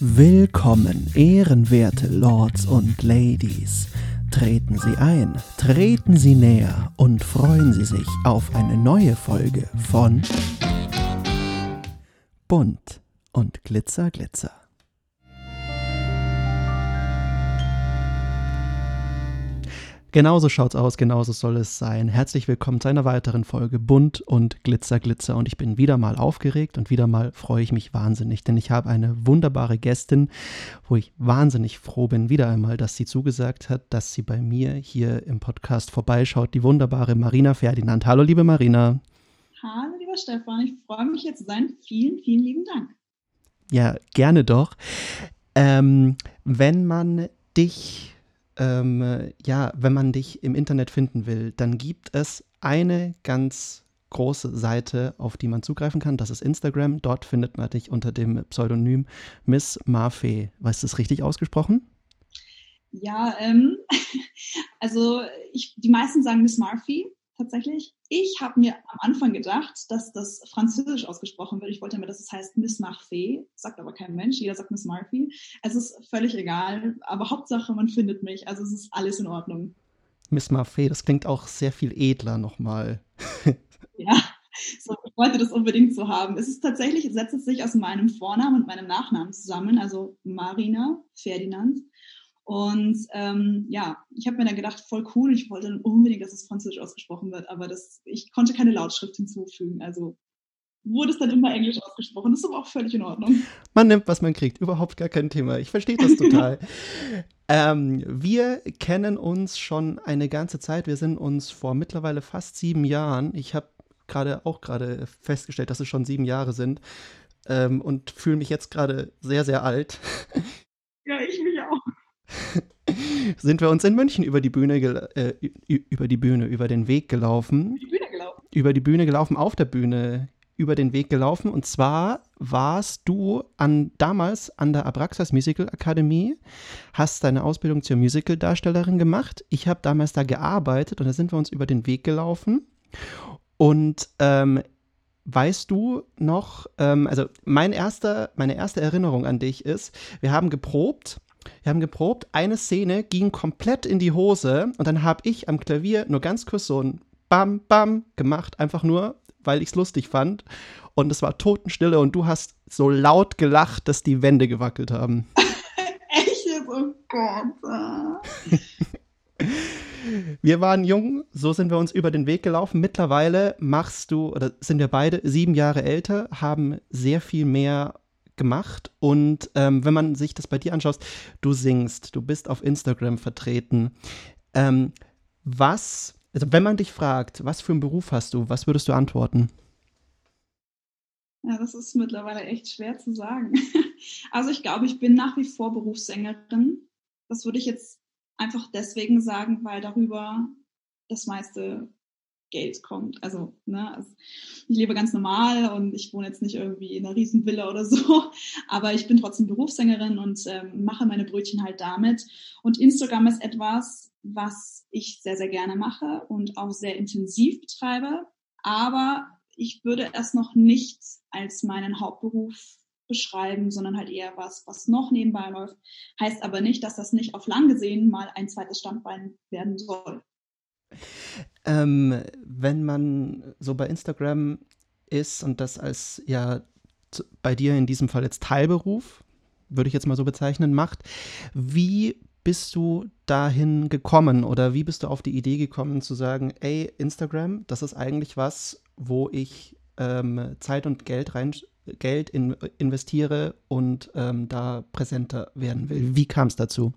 Willkommen, ehrenwerte Lords und Ladies. Treten Sie ein, treten Sie näher und freuen Sie sich auf eine neue Folge von Bunt und Glitzer, Glitzer. Genauso schaut's aus, genauso soll es sein. Herzlich willkommen zu einer weiteren Folge Bunt und Glitzer, Glitzer. Und ich bin wieder mal aufgeregt und wieder mal freue ich mich wahnsinnig, denn ich habe eine wunderbare Gästin, wo ich wahnsinnig froh bin, wieder einmal, dass sie zugesagt hat, dass sie bei mir hier im Podcast vorbeischaut. Die wunderbare Marina Ferdinand. Hallo, liebe Marina. Hallo, lieber Stefan. Ich freue mich hier zu sein. Vielen, vielen lieben Dank. Ja, gerne doch. Ähm, wenn man dich ähm, ja, wenn man dich im Internet finden will, dann gibt es eine ganz große Seite, auf die man zugreifen kann. Das ist Instagram. Dort findet man dich unter dem Pseudonym Miss Marfee. Weißt du es richtig ausgesprochen? Ja, ähm, also ich, die meisten sagen Miss Marfee tatsächlich. Ich habe mir am Anfang gedacht, dass das französisch ausgesprochen wird. Ich wollte immer, dass es heißt Miss Marfee, sagt aber kein Mensch. Jeder sagt Miss Marfee. Es ist völlig egal, aber Hauptsache, man findet mich. Also es ist alles in Ordnung. Miss Marfee, das klingt auch sehr viel edler nochmal. ja, so, ich wollte das unbedingt so haben. Es ist tatsächlich, setzt es sich aus meinem Vornamen und meinem Nachnamen zusammen, also Marina Ferdinand. Und ähm, ja, ich habe mir dann gedacht, voll cool, ich wollte dann unbedingt, dass es Französisch ausgesprochen wird, aber das, ich konnte keine Lautschrift hinzufügen. Also wurde es dann immer Englisch ausgesprochen. Das ist aber auch völlig in Ordnung. Man nimmt, was man kriegt. Überhaupt gar kein Thema. Ich verstehe das total. ähm, wir kennen uns schon eine ganze Zeit. Wir sind uns vor mittlerweile fast sieben Jahren. Ich habe gerade auch gerade festgestellt, dass es schon sieben Jahre sind. Ähm, und fühle mich jetzt gerade sehr, sehr alt. Ja, ich mich auch. sind wir uns in München über die Bühne, äh, über die Bühne, über den Weg gelaufen. Über die Bühne gelaufen. Über die Bühne gelaufen, auf der Bühne über den Weg gelaufen. Und zwar warst du an, damals an der Abraxas Musical Akademie, hast deine Ausbildung zur Musical-Darstellerin gemacht. Ich habe damals da gearbeitet und da sind wir uns über den Weg gelaufen. Und ähm, weißt du noch, ähm, also mein erster, meine erste Erinnerung an dich ist, wir haben geprobt wir haben geprobt, eine Szene ging komplett in die Hose und dann habe ich am Klavier nur ganz kurz so ein Bam, Bam gemacht, einfach nur, weil ich es lustig fand. Und es war Totenstille und du hast so laut gelacht, dass die Wände gewackelt haben. Echt? Oh Gott. Wir waren jung, so sind wir uns über den Weg gelaufen. Mittlerweile machst du, oder sind wir beide sieben Jahre älter, haben sehr viel mehr gemacht. Und ähm, wenn man sich das bei dir anschaut, du singst, du bist auf Instagram vertreten. Ähm, was, also wenn man dich fragt, was für einen Beruf hast du, was würdest du antworten? Ja, das ist mittlerweile echt schwer zu sagen. Also ich glaube, ich bin nach wie vor Berufssängerin. Das würde ich jetzt einfach deswegen sagen, weil darüber das meiste Geld kommt. Also, ne, also ich lebe ganz normal und ich wohne jetzt nicht irgendwie in einer riesen Villa oder so, aber ich bin trotzdem Berufssängerin und ähm, mache meine Brötchen halt damit. Und Instagram ist etwas, was ich sehr, sehr gerne mache und auch sehr intensiv betreibe, aber ich würde es noch nicht als meinen Hauptberuf beschreiben, sondern halt eher was, was noch nebenbei läuft. Heißt aber nicht, dass das nicht auf lang gesehen mal ein zweites Standbein werden soll. Ähm, wenn man so bei Instagram ist und das als ja bei dir in diesem Fall jetzt Teilberuf, würde ich jetzt mal so bezeichnen, macht, wie bist du dahin gekommen oder wie bist du auf die Idee gekommen zu sagen, ey, Instagram, das ist eigentlich was, wo ich ähm, Zeit und Geld rein Geld in, investiere und ähm, da präsenter werden will. Wie kam es dazu?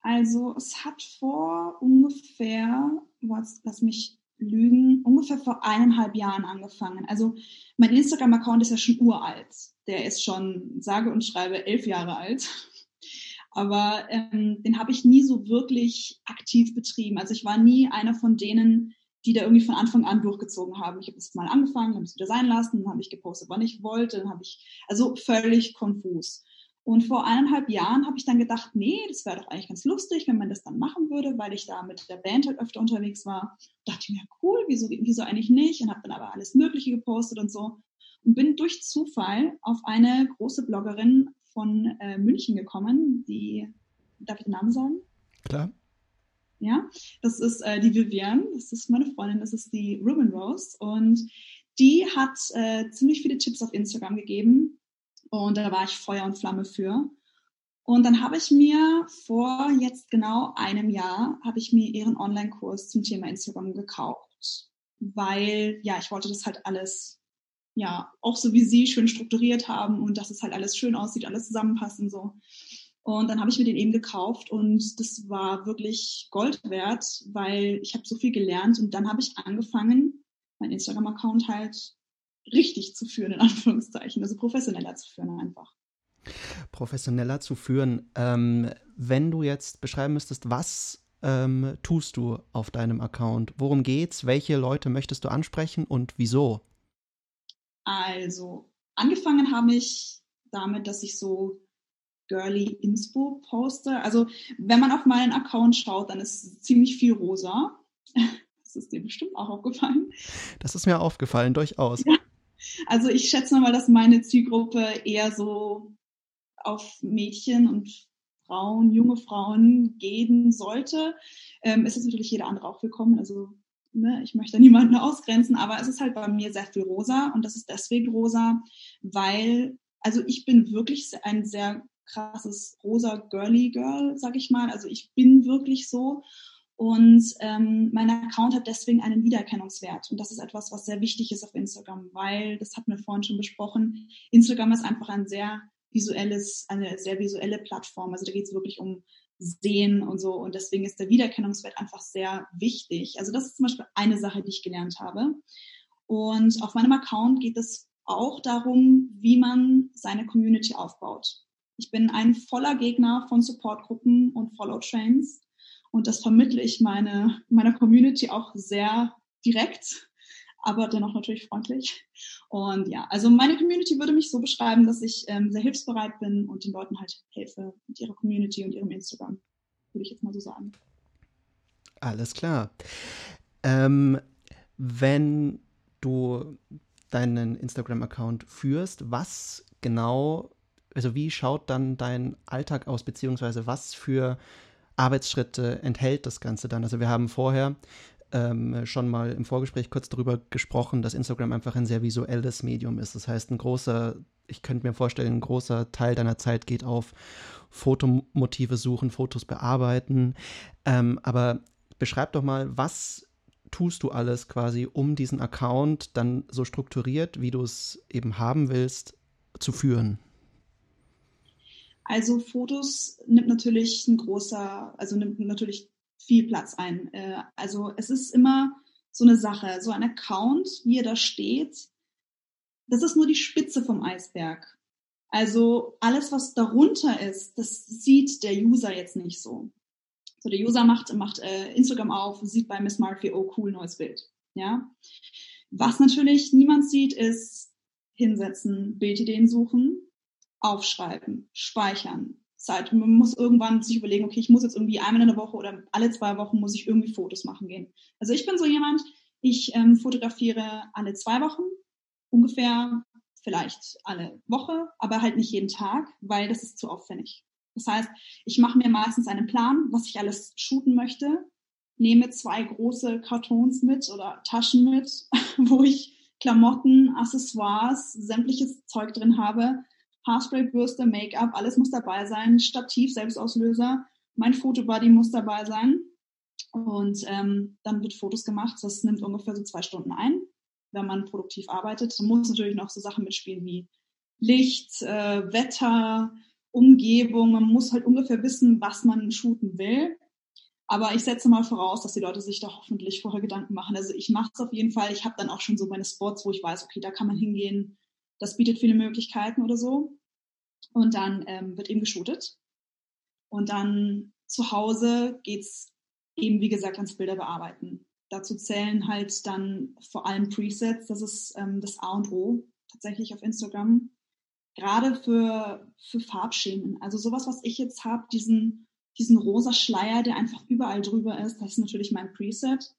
Also es hat vor ungefähr, was, lass mich lügen, ungefähr vor eineinhalb Jahren angefangen. Also mein Instagram-Account ist ja schon uralt. Der ist schon, sage und schreibe, elf Jahre alt. Aber ähm, den habe ich nie so wirklich aktiv betrieben. Also ich war nie einer von denen, die da irgendwie von Anfang an durchgezogen haben. Ich habe es mal angefangen, habe es wieder sein lassen, dann habe ich gepostet, wann ich wollte, dann habe ich, also völlig konfus. Und vor eineinhalb Jahren habe ich dann gedacht, nee, das wäre doch eigentlich ganz lustig, wenn man das dann machen würde, weil ich da mit der Band halt öfter unterwegs war. Dachte ich mir, cool, wieso, wieso eigentlich nicht? Und habe dann aber alles Mögliche gepostet und so. Und bin durch Zufall auf eine große Bloggerin von äh, München gekommen. Die, darf ich den Namen sagen? Klar. Ja, das ist äh, die Vivian, das ist meine Freundin, das ist die Ruben Rose und die hat äh, ziemlich viele Tipps auf Instagram gegeben und da war ich Feuer und Flamme für. Und dann habe ich mir vor jetzt genau einem Jahr, habe ich mir ihren Online-Kurs zum Thema Instagram gekauft, weil ja, ich wollte das halt alles, ja, auch so wie sie schön strukturiert haben und dass es halt alles schön aussieht, alles zusammenpassen so. Und dann habe ich mir den eben gekauft und das war wirklich Gold wert, weil ich habe so viel gelernt und dann habe ich angefangen, meinen Instagram-Account halt richtig zu führen, in Anführungszeichen, also professioneller zu führen einfach. Professioneller zu führen. Ähm, wenn du jetzt beschreiben müsstest, was ähm, tust du auf deinem Account? Worum geht's? Welche Leute möchtest du ansprechen und wieso? Also, angefangen habe ich damit, dass ich so girly Inspo poste. Also, wenn man auf meinen Account schaut, dann ist ziemlich viel rosa. Das ist dir bestimmt auch aufgefallen. Das ist mir aufgefallen, durchaus. Ja. Also ich schätze mal, dass meine Zielgruppe eher so auf Mädchen und Frauen, junge Frauen gehen sollte. Ähm, es ist natürlich jeder andere auch willkommen. Also ne, ich möchte niemanden ausgrenzen, aber es ist halt bei mir sehr viel rosa und das ist deswegen rosa, weil, also ich bin wirklich ein sehr krasses rosa girly Girl, sag ich mal. Also ich bin wirklich so. Und ähm, mein Account hat deswegen einen Wiedererkennungswert. Und das ist etwas, was sehr wichtig ist auf Instagram, weil, das hatten wir vorhin schon besprochen, Instagram ist einfach ein sehr visuelles, eine sehr visuelle Plattform. Also da geht es wirklich um Sehen und so. Und deswegen ist der Wiedererkennungswert einfach sehr wichtig. Also das ist zum Beispiel eine Sache, die ich gelernt habe. Und auf meinem Account geht es auch darum, wie man seine Community aufbaut. Ich bin ein voller Gegner von Supportgruppen und Follow-Trains und das vermittle ich meine, meiner Community auch sehr direkt, aber dennoch natürlich freundlich. Und ja, also meine Community würde mich so beschreiben, dass ich ähm, sehr hilfsbereit bin und den Leuten halt helfe mit ihrer Community und ihrem Instagram, würde ich jetzt mal so sagen. Alles klar. Ähm, wenn du deinen Instagram-Account führst, was genau, also wie schaut dann dein Alltag aus, beziehungsweise was für Arbeitsschritte enthält das Ganze dann? Also wir haben vorher ähm, schon mal im Vorgespräch kurz darüber gesprochen, dass Instagram einfach ein sehr visuelles Medium ist. Das heißt, ein großer, ich könnte mir vorstellen, ein großer Teil deiner Zeit geht auf Fotomotive suchen, Fotos bearbeiten. Ähm, aber beschreib doch mal, was tust du alles quasi, um diesen Account dann so strukturiert, wie du es eben haben willst, zu führen? Also Fotos nimmt natürlich ein großer, also nimmt natürlich viel Platz ein. Äh, also es ist immer so eine Sache, so ein Account, wie er da steht, das ist nur die Spitze vom Eisberg. Also alles, was darunter ist, das sieht der User jetzt nicht so. So der User macht, macht äh, Instagram auf, sieht bei Miss Murphy, oh cool, neues Bild. Ja. Was natürlich niemand sieht, ist hinsetzen, Bildideen suchen, aufschreiben, speichern. Zeit. man muss irgendwann sich überlegen, okay, ich muss jetzt irgendwie einmal in der Woche oder alle zwei Wochen muss ich irgendwie Fotos machen gehen. Also ich bin so jemand, ich ähm, fotografiere alle zwei Wochen, ungefähr vielleicht alle Woche, aber halt nicht jeden Tag, weil das ist zu aufwendig. Das heißt, ich mache mir meistens einen Plan, was ich alles shooten möchte, nehme zwei große Kartons mit oder Taschen mit, wo ich Klamotten, Accessoires, sämtliches Zeug drin habe, Haarspray, Bürste, Make-up, alles muss dabei sein, Stativ, Selbstauslöser, mein Fotobuddy muss dabei sein. Und ähm, dann wird Fotos gemacht. Das nimmt ungefähr so zwei Stunden ein, wenn man produktiv arbeitet. Da muss natürlich noch so Sachen mitspielen wie Licht, äh, Wetter, Umgebung. Man muss halt ungefähr wissen, was man shooten will. Aber ich setze mal voraus, dass die Leute sich da hoffentlich vorher Gedanken machen. Also ich mache es auf jeden Fall. Ich habe dann auch schon so meine Spots, wo ich weiß, okay, da kann man hingehen. Das bietet viele Möglichkeiten oder so. Und dann ähm, wird eben geshootet. Und dann zu Hause geht's eben, wie gesagt, ans Bilder bearbeiten. Dazu zählen halt dann vor allem Presets. Das ist ähm, das A und O tatsächlich auf Instagram. Gerade für, für Farbschemen. Also sowas, was ich jetzt habe, diesen, diesen rosa Schleier, der einfach überall drüber ist, das ist natürlich mein Preset.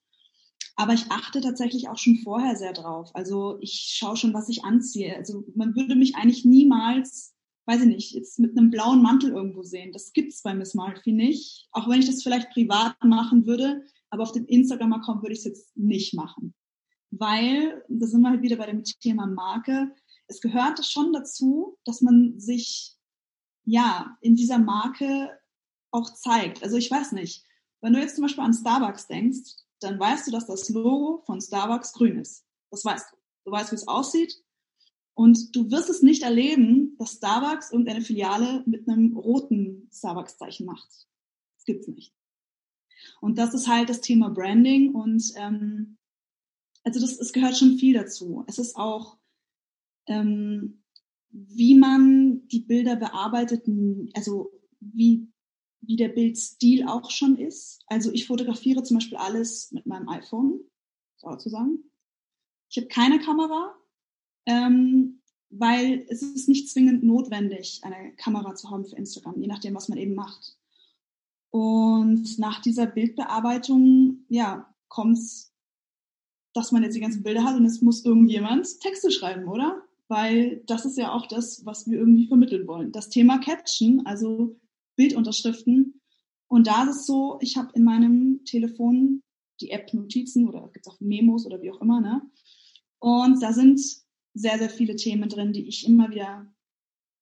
Aber ich achte tatsächlich auch schon vorher sehr drauf. Also ich schaue schon, was ich anziehe. Also man würde mich eigentlich niemals weiß ich nicht, jetzt mit einem blauen Mantel irgendwo sehen. Das gibt's bei Miss Malfi nicht. Auch wenn ich das vielleicht privat machen würde, aber auf dem Instagram-Account würde ich es jetzt nicht machen. Weil, da sind wir halt wieder bei dem Thema Marke, es gehört schon dazu, dass man sich ja in dieser Marke auch zeigt. Also ich weiß nicht, wenn du jetzt zum Beispiel an Starbucks denkst, dann weißt du, dass das Logo von Starbucks grün ist. Das weißt du. Du weißt, wie es aussieht. Und du wirst es nicht erleben, dass Starbucks irgendeine Filiale mit einem roten Starbucks-Zeichen macht. Das gibt's nicht. Und das ist halt das Thema Branding und ähm, also das, es gehört schon viel dazu. Es ist auch, ähm, wie man die Bilder bearbeitet, also wie wie der Bildstil auch schon ist. Also ich fotografiere zum Beispiel alles mit meinem iPhone, sozusagen. Ich habe keine Kamera, ähm, weil es ist nicht zwingend notwendig, eine Kamera zu haben für Instagram, je nachdem, was man eben macht. Und nach dieser Bildbearbeitung, ja, kommt's, dass man jetzt die ganzen Bilder hat und es muss irgendjemand Texte schreiben, oder? Weil das ist ja auch das, was wir irgendwie vermitteln wollen. Das Thema Caption, also Bildunterschriften. Und da ist es so, ich habe in meinem Telefon die App Notizen oder gibt es auch Memos oder wie auch immer, ne? Und da sind sehr, sehr viele Themen drin, die ich immer wieder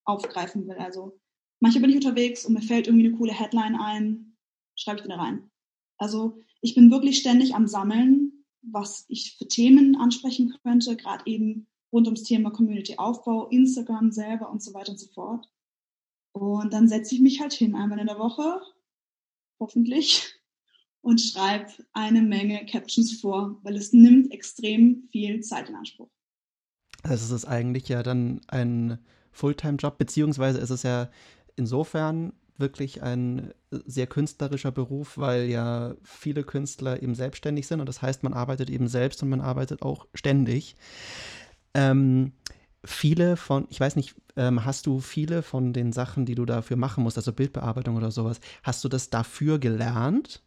aufgreifen will. Also manchmal bin ich unterwegs und mir fällt irgendwie eine coole Headline ein, schreibe ich wieder rein. Also ich bin wirklich ständig am Sammeln, was ich für Themen ansprechen könnte, gerade eben rund ums Thema Community-Aufbau, Instagram selber und so weiter und so fort. Und dann setze ich mich halt hin, einmal in der Woche, hoffentlich, und schreibe eine Menge Captions vor, weil es nimmt extrem viel Zeit in Anspruch. Also es ist eigentlich ja dann ein Fulltime-Job, beziehungsweise ist es ja insofern wirklich ein sehr künstlerischer Beruf, weil ja viele Künstler eben selbstständig sind und das heißt, man arbeitet eben selbst und man arbeitet auch ständig. Ähm, viele von, ich weiß nicht, ähm, hast du viele von den Sachen, die du dafür machen musst, also Bildbearbeitung oder sowas, hast du das dafür gelernt?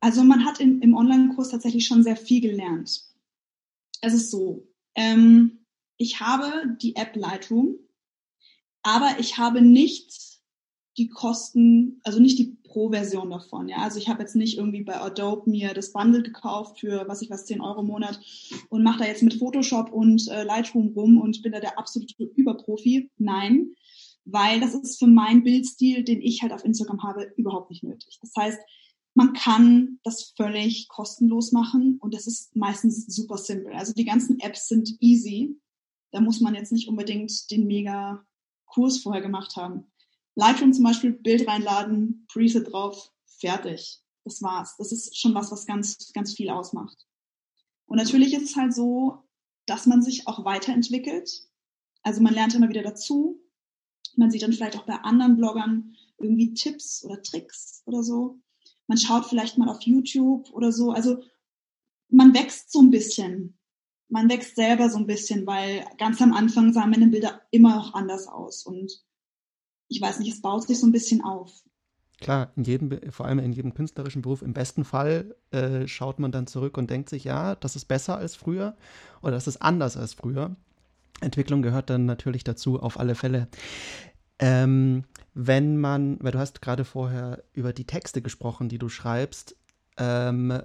Also man hat in, im Online-Kurs tatsächlich schon sehr viel gelernt. Es ist so, ähm, ich habe die App Lightroom, aber ich habe nicht die Kosten, also nicht die Pro-Version davon. Ja, also ich habe jetzt nicht irgendwie bei Adobe mir das Bundle gekauft für was ich was 10 Euro im Monat und mache da jetzt mit Photoshop und äh, Lightroom rum und bin da der absolute Überprofi. Nein, weil das ist für meinen Bildstil, den ich halt auf Instagram habe, überhaupt nicht nötig. Das heißt, man kann das völlig kostenlos machen und das ist meistens super simpel. Also die ganzen Apps sind easy. Da muss man jetzt nicht unbedingt den mega Kurs vorher gemacht haben. Lightroom zum Beispiel, Bild reinladen, Preset drauf, fertig. Das war's. Das ist schon was, was ganz, ganz viel ausmacht. Und natürlich ist es halt so, dass man sich auch weiterentwickelt. Also man lernt immer wieder dazu. Man sieht dann vielleicht auch bei anderen Bloggern irgendwie Tipps oder Tricks oder so. Man schaut vielleicht mal auf YouTube oder so. Also man wächst so ein bisschen. Man wächst selber so ein bisschen, weil ganz am Anfang sahen meine Bilder immer noch anders aus. Und ich weiß nicht, es baut sich so ein bisschen auf. Klar, in jedem, vor allem in jedem künstlerischen Beruf, im besten Fall äh, schaut man dann zurück und denkt sich, ja, das ist besser als früher oder das ist anders als früher. Entwicklung gehört dann natürlich dazu, auf alle Fälle. Ähm, wenn man, weil du hast gerade vorher über die Texte gesprochen, die du schreibst, ähm,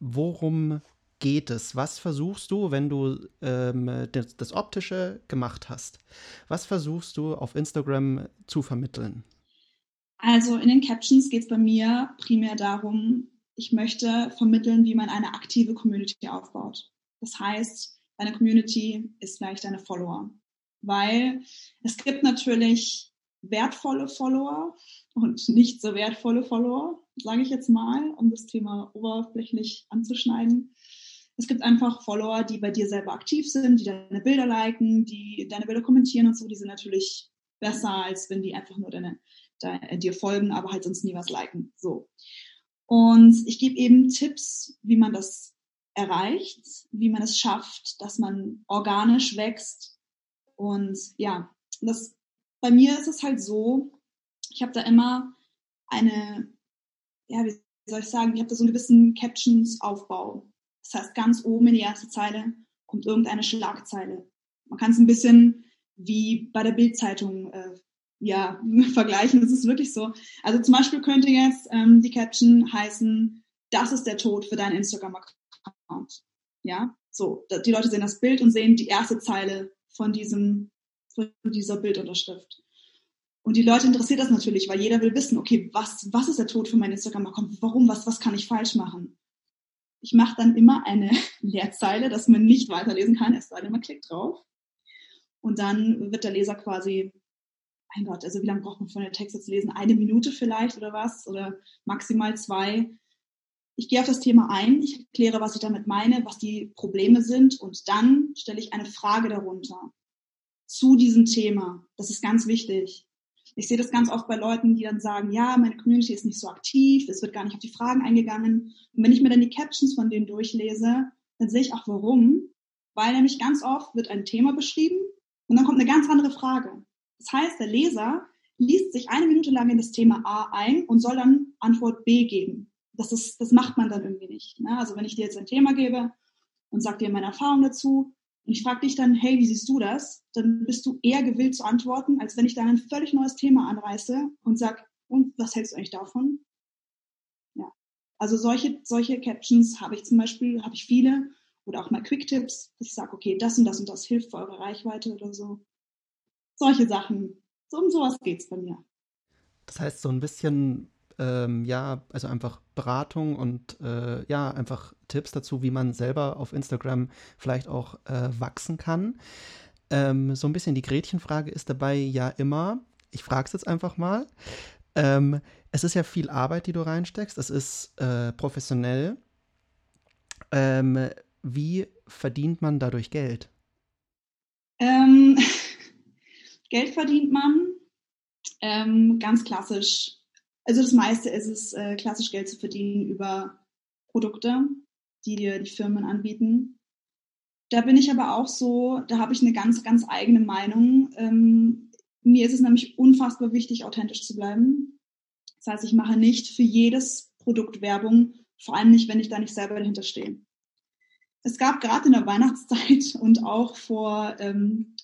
worum geht es? Was versuchst du, wenn du ähm, das, das, Optische gemacht hast? Was versuchst du auf Instagram zu vermitteln? Also in den Captions geht es bei mir primär darum, ich möchte vermitteln, wie man eine aktive Community aufbaut. Das heißt, deine Community ist gleich deine Follower. Weil es gibt natürlich wertvolle Follower und nicht so wertvolle Follower, sage ich jetzt mal, um das Thema oberflächlich anzuschneiden. Es gibt einfach Follower, die bei dir selber aktiv sind, die deine Bilder liken, die deine Bilder kommentieren und so. Die sind natürlich besser, als wenn die einfach nur deine, deine, dir folgen, aber halt sonst nie was liken. So. Und ich gebe eben Tipps, wie man das erreicht, wie man es schafft, dass man organisch wächst. Und ja, das, bei mir ist es halt so, ich habe da immer eine, ja, wie soll ich sagen, ich habe da so einen gewissen Captions-Aufbau. Das heißt, ganz oben in die erste Zeile kommt irgendeine Schlagzeile. Man kann es ein bisschen wie bei der Bildzeitung äh, ja, vergleichen. Das ist wirklich so. Also zum Beispiel könnte jetzt ähm, die Caption heißen, das ist der Tod für deinen Instagram-Account. Ja, so. Die Leute sehen das Bild und sehen die erste Zeile von diesem, von dieser Bildunterschrift. Und die Leute interessiert das natürlich, weil jeder will wissen, okay, was, was ist der Tod für meinen Instagram-Account? Warum? Was, was kann ich falsch machen? Ich mache dann immer eine Leerzeile, dass man nicht weiterlesen kann, es sei denn, man klickt drauf. Und dann wird der Leser quasi mein Gott, also wie lange braucht man von der Text jetzt lesen? Eine Minute vielleicht oder was? Oder maximal zwei. Ich gehe auf das Thema ein, ich erkläre, was ich damit meine, was die Probleme sind und dann stelle ich eine Frage darunter zu diesem Thema. Das ist ganz wichtig. Ich sehe das ganz oft bei Leuten, die dann sagen, ja, meine Community ist nicht so aktiv, es wird gar nicht auf die Fragen eingegangen. Und wenn ich mir dann die Captions von denen durchlese, dann sehe ich auch warum. Weil nämlich ganz oft wird ein Thema beschrieben und dann kommt eine ganz andere Frage. Das heißt, der Leser liest sich eine Minute lang in das Thema A ein und soll dann Antwort B geben. Das, ist, das macht man dann irgendwie nicht. Ne? Also wenn ich dir jetzt ein Thema gebe und sage dir meine Erfahrung dazu und ich frage dich dann, hey, wie siehst du das? Dann bist du eher gewillt zu antworten, als wenn ich dann ein völlig neues Thema anreiße und sag, und was hältst du eigentlich davon? Ja. Also solche, solche Captions habe ich zum Beispiel, habe ich viele oder auch mal Quick-Tipps, dass ich sage, okay, das und das und das hilft für eure Reichweite oder so solche Sachen. Um sowas geht es bei mir. Das heißt, so ein bisschen, ähm, ja, also einfach Beratung und äh, ja, einfach Tipps dazu, wie man selber auf Instagram vielleicht auch äh, wachsen kann. Ähm, so ein bisschen die Gretchenfrage ist dabei ja immer, ich frage es jetzt einfach mal, ähm, es ist ja viel Arbeit, die du reinsteckst, es ist äh, professionell. Ähm, wie verdient man dadurch Geld? Ähm, Geld verdient man ähm, ganz klassisch. Also das meiste ist es, äh, klassisch Geld zu verdienen über Produkte, die dir die Firmen anbieten. Da bin ich aber auch so, da habe ich eine ganz, ganz eigene Meinung. Ähm, mir ist es nämlich unfassbar wichtig, authentisch zu bleiben. Das heißt, ich mache nicht für jedes Produkt Werbung, vor allem nicht, wenn ich da nicht selber dahinter stehe. Es gab gerade in der Weihnachtszeit und auch vor ähm,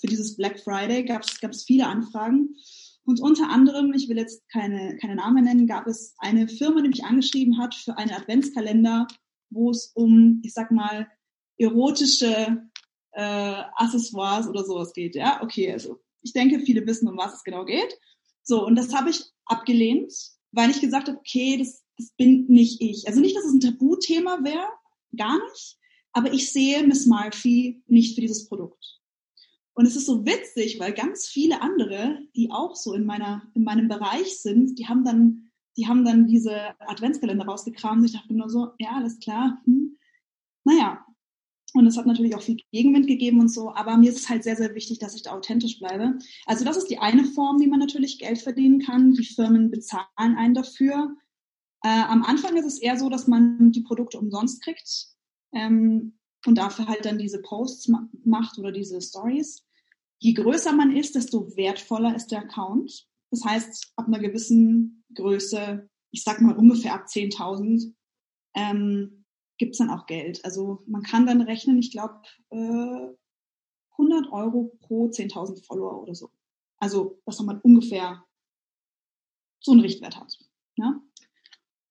für dieses Black Friday gab es viele Anfragen. Und unter anderem, ich will jetzt keine, keine Namen nennen, gab es eine Firma, die mich angeschrieben hat für einen Adventskalender, wo es um, ich sag mal, erotische äh, Accessoires oder sowas geht. Ja, okay, also ich denke, viele wissen, um was es genau geht. So, und das habe ich abgelehnt, weil ich gesagt habe, okay, das, das bin nicht ich. Also nicht, dass es ein Tabuthema wäre, gar nicht. Aber ich sehe Miss Murphy nicht für dieses Produkt. Und es ist so witzig, weil ganz viele andere, die auch so in meiner, in meinem Bereich sind, die haben dann, die haben dann diese Adventskalender rausgekramt. Ich dachte nur so, ja, alles klar. Hm. Naja. Und es hat natürlich auch viel Gegenwind gegeben und so, aber mir ist es halt sehr, sehr wichtig, dass ich da authentisch bleibe. Also das ist die eine Form, wie man natürlich Geld verdienen kann. Die Firmen bezahlen einen dafür. Äh, am Anfang ist es eher so, dass man die Produkte umsonst kriegt ähm, und dafür halt dann diese Posts ma macht oder diese Stories. Je größer man ist, desto wertvoller ist der Account. Das heißt, ab einer gewissen Größe, ich sag mal ungefähr ab 10.000, ähm, gibt es dann auch Geld. Also man kann dann rechnen, ich glaube, äh, 100 Euro pro 10.000 Follower oder so. Also, dass man ungefähr so einen Richtwert hat. Ja? Ne?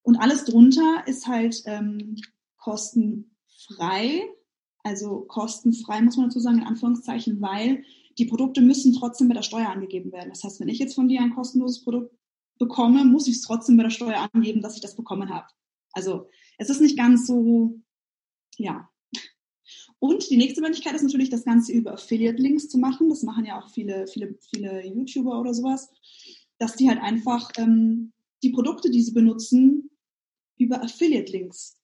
Und alles drunter ist halt ähm, kosten frei, also kostenfrei muss man dazu sagen, in Anführungszeichen, weil die Produkte müssen trotzdem bei der Steuer angegeben werden. Das heißt, wenn ich jetzt von dir ein kostenloses Produkt bekomme, muss ich es trotzdem bei der Steuer angeben, dass ich das bekommen habe. Also es ist nicht ganz so, ja. Und die nächste Möglichkeit ist natürlich, das Ganze über Affiliate-Links zu machen. Das machen ja auch viele, viele, viele YouTuber oder sowas, dass die halt einfach ähm, die Produkte, die sie benutzen, über Affiliate-Links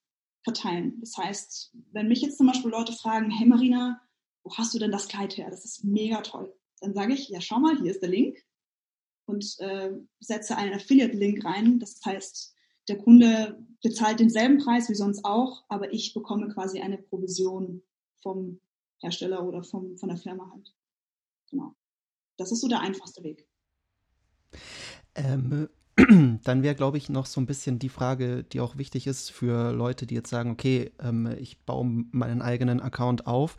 verteilen. Das heißt, wenn mich jetzt zum Beispiel Leute fragen, hey Marina, wo hast du denn das Kleid her? Das ist mega toll. Dann sage ich, ja schau mal, hier ist der Link und äh, setze einen Affiliate-Link rein. Das heißt, der Kunde bezahlt denselben Preis wie sonst auch, aber ich bekomme quasi eine Provision vom Hersteller oder vom, von der Firma halt. Genau. Das ist so der einfachste Weg. Ähm, dann wäre, glaube ich, noch so ein bisschen die Frage, die auch wichtig ist für Leute, die jetzt sagen, okay, ähm, ich baue meinen eigenen Account auf.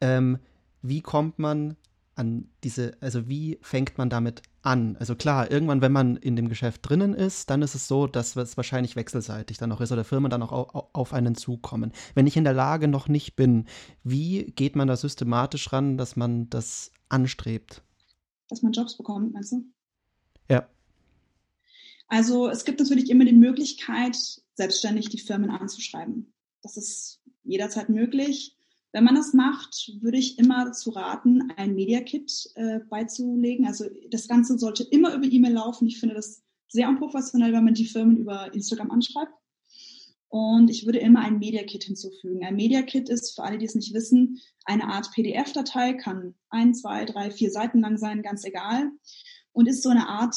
Ähm, wie kommt man an diese, also wie fängt man damit an? Also klar, irgendwann, wenn man in dem Geschäft drinnen ist, dann ist es so, dass es wahrscheinlich wechselseitig dann auch ist oder Firmen dann auch auf einen zukommen. Wenn ich in der Lage noch nicht bin, wie geht man da systematisch ran, dass man das anstrebt? Dass man Jobs bekommt, meinst du? Ja. Also es gibt natürlich immer die Möglichkeit, selbstständig die Firmen anzuschreiben. Das ist jederzeit möglich. Wenn man das macht, würde ich immer dazu raten, ein Media Kit äh, beizulegen. Also das Ganze sollte immer über E-Mail laufen. Ich finde das sehr unprofessionell, wenn man die Firmen über Instagram anschreibt. Und ich würde immer ein Media Kit hinzufügen. Ein Media Kit ist, für alle, die es nicht wissen, eine Art PDF-Datei, kann ein, zwei, drei, vier Seiten lang sein, ganz egal. Und ist so eine Art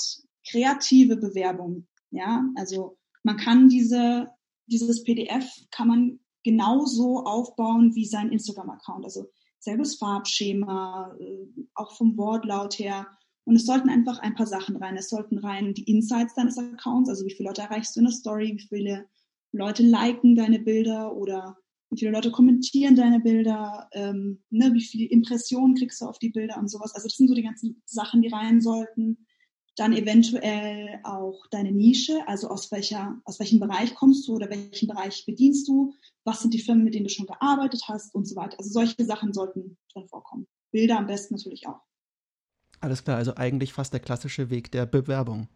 kreative Bewerbung. Ja, also man kann diese, dieses PDF kann man genauso aufbauen wie sein Instagram-Account. Also selbes Farbschema, äh, auch vom Wortlaut her. Und es sollten einfach ein paar Sachen rein. Es sollten rein die Insights deines Accounts, also wie viele Leute erreichst du in der Story, wie viele Leute liken deine Bilder oder wie viele Leute kommentieren deine Bilder, ähm, ne, wie viele Impressionen kriegst du auf die Bilder und sowas. Also das sind so die ganzen Sachen, die rein sollten dann eventuell auch deine Nische, also aus welcher, aus welchem Bereich kommst du oder welchen Bereich bedienst du, was sind die Firmen, mit denen du schon gearbeitet hast und so weiter. Also solche Sachen sollten drin vorkommen. Bilder am besten natürlich auch. Alles klar, also eigentlich fast der klassische Weg der Bewerbung.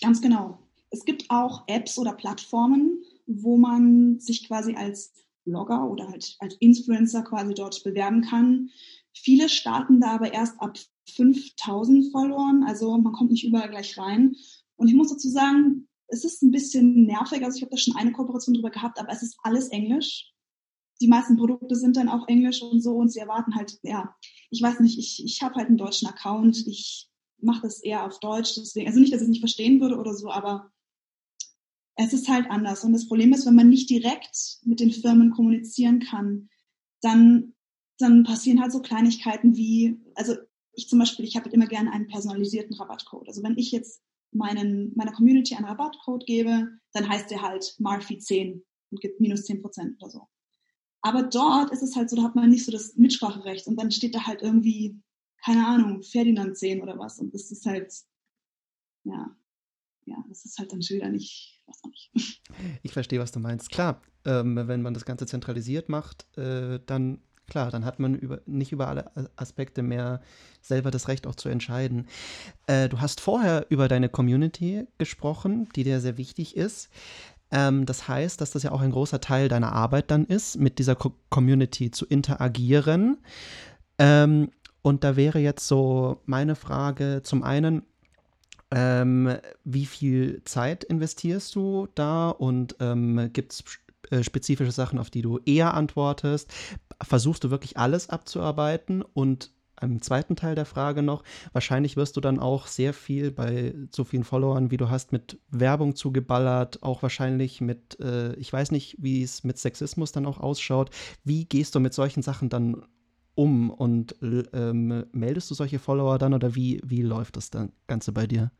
Ganz genau. Es gibt auch Apps oder Plattformen, wo man sich quasi als Blogger oder halt als Influencer quasi dort bewerben kann. Viele starten da aber erst ab 5000 Followern, also man kommt nicht überall gleich rein. Und ich muss dazu sagen, es ist ein bisschen nervig, also ich habe da schon eine Kooperation drüber gehabt, aber es ist alles Englisch. Die meisten Produkte sind dann auch Englisch und so und sie erwarten halt, ja, ich weiß nicht, ich, ich habe halt einen deutschen Account, ich mache das eher auf Deutsch, deswegen, also nicht, dass ich es nicht verstehen würde oder so, aber es ist halt anders. Und das Problem ist, wenn man nicht direkt mit den Firmen kommunizieren kann, dann, dann passieren halt so Kleinigkeiten wie, also ich zum Beispiel, ich habe immer gerne einen personalisierten Rabattcode. Also wenn ich jetzt meinen, meiner Community einen Rabattcode gebe, dann heißt der halt Marfi10 und gibt minus 10 Prozent oder so. Aber dort ist es halt so, da hat man nicht so das Mitspracherecht und dann steht da halt irgendwie, keine Ahnung, Ferdinand 10 oder was. Und das ist halt, ja, ja, das ist halt dann schon wieder nicht, was auch nicht. Ich verstehe, was du meinst. Klar, ähm, wenn man das Ganze zentralisiert macht, äh, dann klar, dann hat man über, nicht über alle Aspekte mehr selber das Recht auch zu entscheiden. Äh, du hast vorher über deine Community gesprochen, die dir sehr wichtig ist. Ähm, das heißt, dass das ja auch ein großer Teil deiner Arbeit dann ist, mit dieser Co Community zu interagieren. Ähm, und da wäre jetzt so meine Frage zum einen, ähm, wie viel Zeit investierst du da und ähm, gibt es äh, spezifische Sachen, auf die du eher antwortest? Versuchst du wirklich alles abzuarbeiten? Und im zweiten Teil der Frage noch, wahrscheinlich wirst du dann auch sehr viel bei so vielen Followern, wie du hast, mit Werbung zugeballert, auch wahrscheinlich mit, äh, ich weiß nicht, wie es mit Sexismus dann auch ausschaut. Wie gehst du mit solchen Sachen dann um und ähm, meldest du solche Follower dann oder wie, wie läuft das dann Ganze bei dir?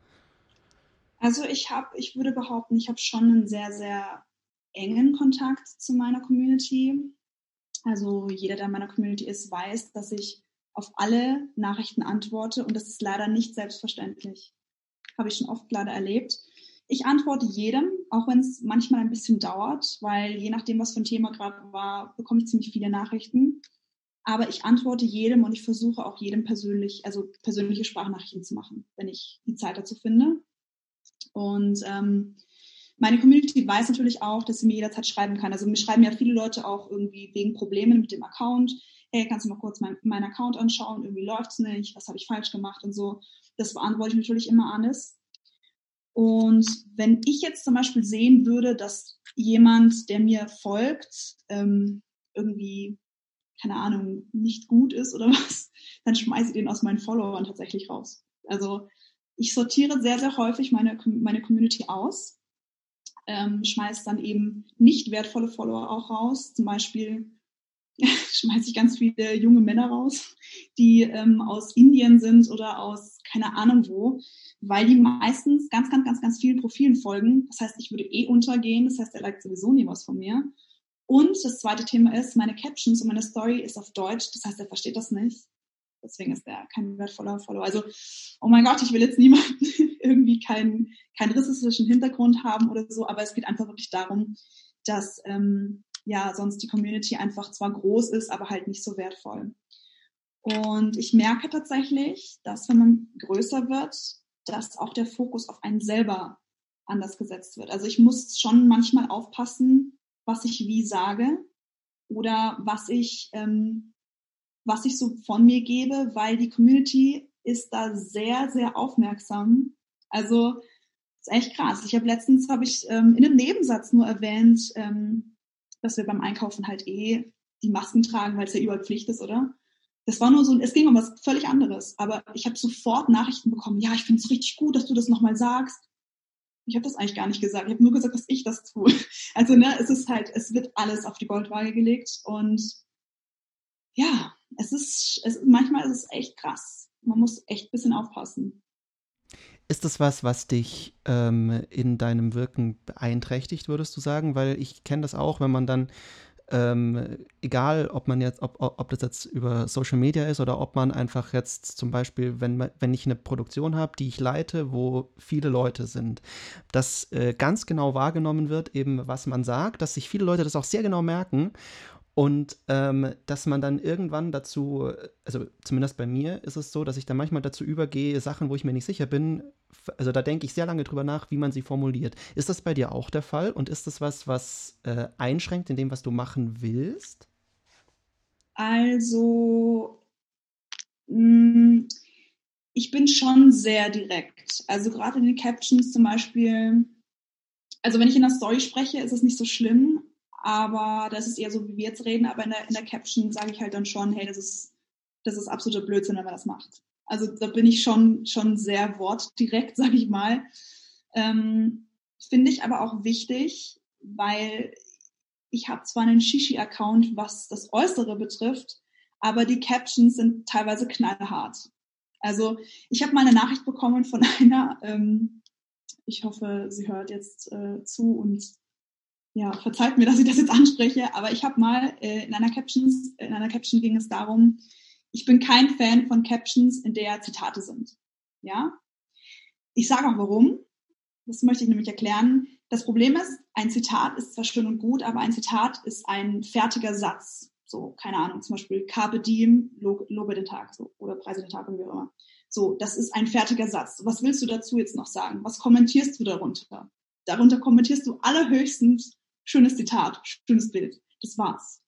Also ich habe, ich würde behaupten, ich habe schon einen sehr, sehr engen Kontakt zu meiner Community. Also jeder, der in meiner Community ist, weiß, dass ich auf alle Nachrichten antworte und das ist leider nicht selbstverständlich. Habe ich schon oft leider erlebt. Ich antworte jedem, auch wenn es manchmal ein bisschen dauert, weil je nachdem, was für ein Thema gerade war, bekomme ich ziemlich viele Nachrichten. Aber ich antworte jedem und ich versuche auch jedem persönlich, also persönliche Sprachnachrichten zu machen, wenn ich die Zeit dazu finde. Und ähm, meine Community weiß natürlich auch, dass sie mir jederzeit schreiben kann. Also mir schreiben ja viele Leute auch irgendwie wegen Problemen mit dem Account. Hey, kannst du mal kurz meinen mein Account anschauen? Irgendwie läuft's nicht. Was habe ich falsch gemacht und so. Das beantworte ich natürlich immer alles. Und wenn ich jetzt zum Beispiel sehen würde, dass jemand, der mir folgt, ähm, irgendwie, keine Ahnung, nicht gut ist oder was, dann schmeiße ich den aus meinen Followern tatsächlich raus. Also ich sortiere sehr, sehr häufig meine, meine Community aus ähm, schmeißt dann eben nicht wertvolle Follower auch raus. Zum Beispiel schmeiße ich ganz viele junge Männer raus, die ähm, aus Indien sind oder aus keine Ahnung wo, weil die meistens ganz, ganz, ganz, ganz vielen Profilen folgen. Das heißt, ich würde eh untergehen. Das heißt, er liked sowieso nie was von mir. Und das zweite Thema ist, meine Captions und meine Story ist auf Deutsch. Das heißt, er versteht das nicht. deswegen ist der kein wertvoller Follower. Also, oh mein Gott, ich will jetzt niemanden irgendwie keinen, keinen rassistischen Hintergrund haben oder so, aber es geht einfach wirklich darum, dass ähm, ja sonst die Community einfach zwar groß ist, aber halt nicht so wertvoll. Und ich merke tatsächlich, dass wenn man größer wird, dass auch der Fokus auf einen selber anders gesetzt wird. Also ich muss schon manchmal aufpassen, was ich wie sage oder was ich, ähm, was ich so von mir gebe, weil die Community ist da sehr, sehr aufmerksam. Also ist echt krass. Ich habe letztens habe ich ähm, in einem Nebensatz nur erwähnt, ähm, dass wir beim Einkaufen halt eh die Masken tragen, weil es ja überall Pflicht ist, oder? Das war nur so, es ging um was völlig anderes. Aber ich habe sofort Nachrichten bekommen, ja, ich finde es richtig gut, dass du das nochmal sagst. Ich habe das eigentlich gar nicht gesagt. Ich habe nur gesagt, dass ich das tue. Also, ne, es ist halt, es wird alles auf die Goldwaage gelegt und ja, es ist, es, manchmal ist es echt krass. Man muss echt bisschen aufpassen. Ist das was, was dich ähm, in deinem Wirken beeinträchtigt, würdest du sagen? Weil ich kenne das auch, wenn man dann ähm, egal, ob man jetzt, ob, ob das jetzt über Social Media ist oder ob man einfach jetzt zum Beispiel, wenn, wenn ich eine Produktion habe, die ich leite, wo viele Leute sind, dass äh, ganz genau wahrgenommen wird, eben was man sagt, dass sich viele Leute das auch sehr genau merken und ähm, dass man dann irgendwann dazu, also zumindest bei mir ist es so, dass ich dann manchmal dazu übergehe, Sachen, wo ich mir nicht sicher bin, also da denke ich sehr lange drüber nach, wie man sie formuliert. Ist das bei dir auch der Fall und ist das was, was äh, einschränkt in dem, was du machen willst? Also, mh, mm, ich bin schon sehr direkt. Also gerade in den Captions zum Beispiel, also wenn ich in der Story spreche, ist es nicht so schlimm, aber das ist eher so, wie wir jetzt reden, aber in der, in der Caption sage ich halt dann schon, hey, das ist, das ist absoluter Blödsinn, wenn man das macht. Also da bin ich schon, schon sehr wortdirekt, sage ich mal. Ähm, Finde ich aber auch wichtig, weil ich habe zwar einen Shishi-Account, was das Äußere betrifft, aber die Captions sind teilweise knallhart. Also ich habe mal eine Nachricht bekommen von einer, ähm, ich hoffe, sie hört jetzt äh, zu und ja, verzeiht mir, dass ich das jetzt anspreche, aber ich habe mal äh, in einer Captions, in einer Caption ging es darum, ich bin kein Fan von Captions, in der Zitate sind. Ja? Ich sage auch warum. Das möchte ich nämlich erklären. Das Problem ist, ein Zitat ist zwar schön und gut, aber ein Zitat ist ein fertiger Satz. So, keine Ahnung, zum Beispiel Carpe Diem, lobe den Tag, so, oder preise den Tag, wie auch immer. So, das ist ein fertiger Satz. Was willst du dazu jetzt noch sagen? Was kommentierst du darunter? Darunter kommentierst du allerhöchstens schönes Zitat, schönes Bild. Das war's.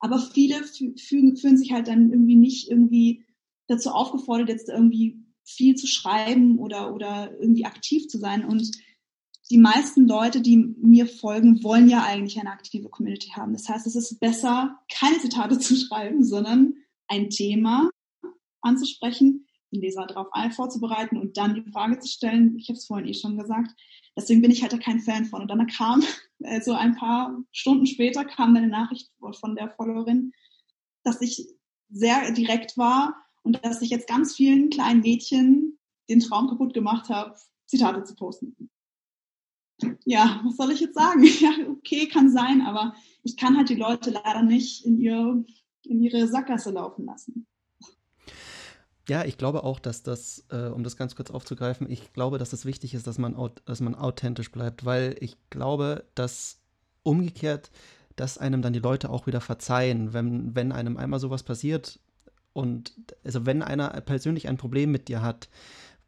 Aber viele fühlen, fühlen sich halt dann irgendwie nicht irgendwie dazu aufgefordert, jetzt irgendwie viel zu schreiben oder, oder irgendwie aktiv zu sein. Und die meisten Leute, die mir folgen, wollen ja eigentlich eine aktive Community haben. Das heißt, es ist besser, keine Zitate zu schreiben, sondern ein Thema anzusprechen, den Leser darauf vorzubereiten und dann die Frage zu stellen. Ich habe es vorhin eh schon gesagt. Deswegen bin ich halt da kein Fan von. Und dann kam, also ein paar Stunden später, kam eine Nachricht von der Followerin, dass ich sehr direkt war und dass ich jetzt ganz vielen kleinen Mädchen den Traum kaputt gemacht habe, Zitate zu posten. Ja, was soll ich jetzt sagen? Ja, okay, kann sein, aber ich kann halt die Leute leider nicht in, ihr, in ihre Sackgasse laufen lassen. Ja, ich glaube auch, dass das, äh, um das ganz kurz aufzugreifen, ich glaube, dass es wichtig ist, dass man, dass man authentisch bleibt, weil ich glaube, dass umgekehrt, dass einem dann die Leute auch wieder verzeihen, wenn, wenn einem einmal sowas passiert und also wenn einer persönlich ein Problem mit dir hat,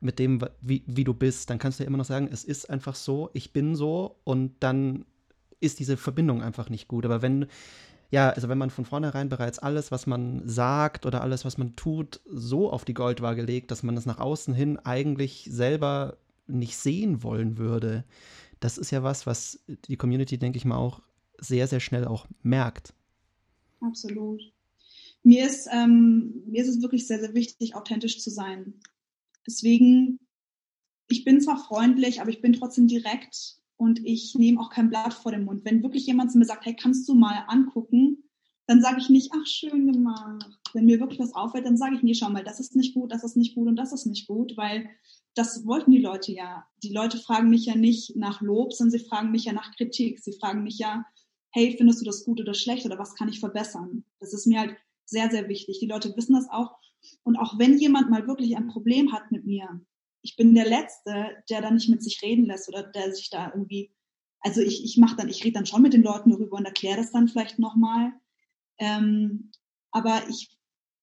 mit dem, wie, wie du bist, dann kannst du ja immer noch sagen, es ist einfach so, ich bin so und dann ist diese Verbindung einfach nicht gut. Aber wenn, ja, also wenn man von vornherein bereits alles, was man sagt oder alles, was man tut, so auf die Goldwaage legt, dass man es nach außen hin eigentlich selber nicht sehen wollen würde, das ist ja was, was die Community, denke ich mal, auch sehr, sehr schnell auch merkt. Absolut. Mir ist, ähm, mir ist es wirklich sehr, sehr wichtig, authentisch zu sein. Deswegen, ich bin zwar freundlich, aber ich bin trotzdem direkt und ich nehme auch kein Blatt vor den Mund. Wenn wirklich jemand zu mir sagt, hey, kannst du mal angucken, dann sage ich nicht, ach, schön gemacht. Wenn mir wirklich was auffällt, dann sage ich, nee, schau mal, das ist nicht gut, das ist nicht gut und das ist nicht gut, weil das wollten die Leute ja. Die Leute fragen mich ja nicht nach Lob, sondern sie fragen mich ja nach Kritik. Sie fragen mich ja, hey, findest du das gut oder schlecht oder was kann ich verbessern? Das ist mir halt sehr, sehr wichtig. Die Leute wissen das auch Und auch wenn jemand mal wirklich ein Problem hat mit mir, ich bin der Letzte, der dann nicht mit sich reden lässt oder der sich da irgendwie, also ich, ich mache dann, ich rede dann schon mit den Leuten darüber und erkläre das dann vielleicht nochmal. Ähm, aber ich,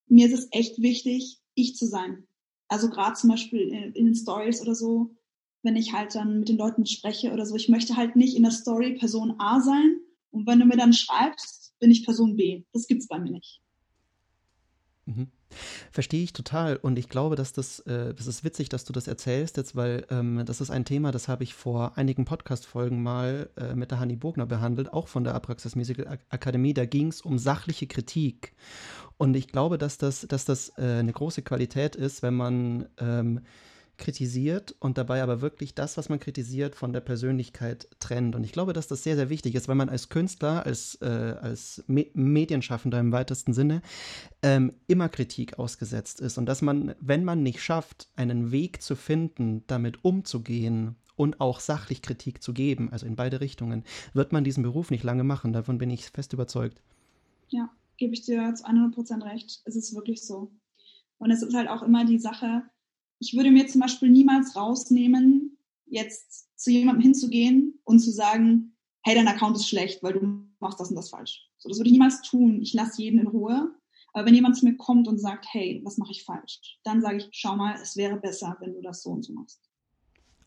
mir ist es echt wichtig, ich zu sein. Also gerade zum Beispiel in, in den Stories oder so, wenn ich halt dann mit den Leuten spreche oder so. Ich möchte halt nicht in der Story Person A sein und wenn du mir dann schreibst, bin ich Person B. Das gibt's bei mir nicht. Mhm. Verstehe ich total. Und ich glaube, dass das, äh, das ist witzig, dass du das erzählst jetzt, weil ähm, das ist ein Thema, das habe ich vor einigen Podcast-Folgen mal äh, mit der Hanni Bogner behandelt, auch von der Apraxis Musical Akademie. Da ging es um sachliche Kritik. Und ich glaube, dass das, dass das äh, eine große Qualität ist, wenn man ähm, kritisiert und dabei aber wirklich das, was man kritisiert, von der Persönlichkeit trennt. Und ich glaube, dass das sehr, sehr wichtig ist, weil man als Künstler, als, äh, als Me Medienschaffender im weitesten Sinne, ähm, immer Kritik ausgesetzt ist. Und dass man, wenn man nicht schafft, einen Weg zu finden, damit umzugehen und auch sachlich Kritik zu geben, also in beide Richtungen, wird man diesen Beruf nicht lange machen. Davon bin ich fest überzeugt. Ja, gebe ich dir zu 100 Prozent recht. Es ist wirklich so. Und es ist halt auch immer die Sache, ich würde mir zum Beispiel niemals rausnehmen, jetzt zu jemandem hinzugehen und zu sagen, hey, dein Account ist schlecht, weil du machst das und das falsch. So, das würde ich niemals tun. Ich lasse jeden in Ruhe. Aber wenn jemand zu mir kommt und sagt, hey, was mache ich falsch, dann sage ich, schau mal, es wäre besser, wenn du das so und so machst.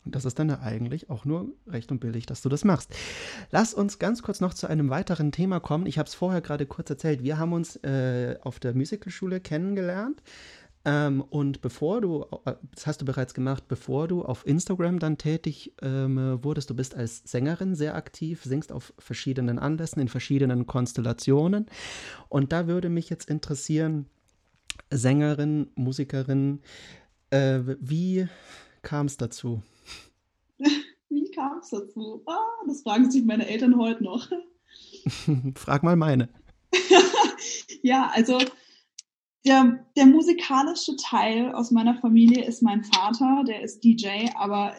Und das ist dann ja eigentlich auch nur recht und billig, dass du das machst. Lass uns ganz kurz noch zu einem weiteren Thema kommen. Ich habe es vorher gerade kurz erzählt. Wir haben uns äh, auf der Musicalschule kennengelernt. Ähm, und bevor du, äh, das hast du bereits gemacht, bevor du auf Instagram dann tätig ähm, wurdest, du bist als Sängerin sehr aktiv, singst auf verschiedenen Anlässen, in verschiedenen Konstellationen. Und da würde mich jetzt interessieren, Sängerin, Musikerin, äh, wie kam es dazu? Wie kam es dazu? Ah, das fragen sich meine Eltern heute noch. Frag mal meine. ja, also der, der musikalische Teil aus meiner Familie ist mein Vater, der ist DJ, aber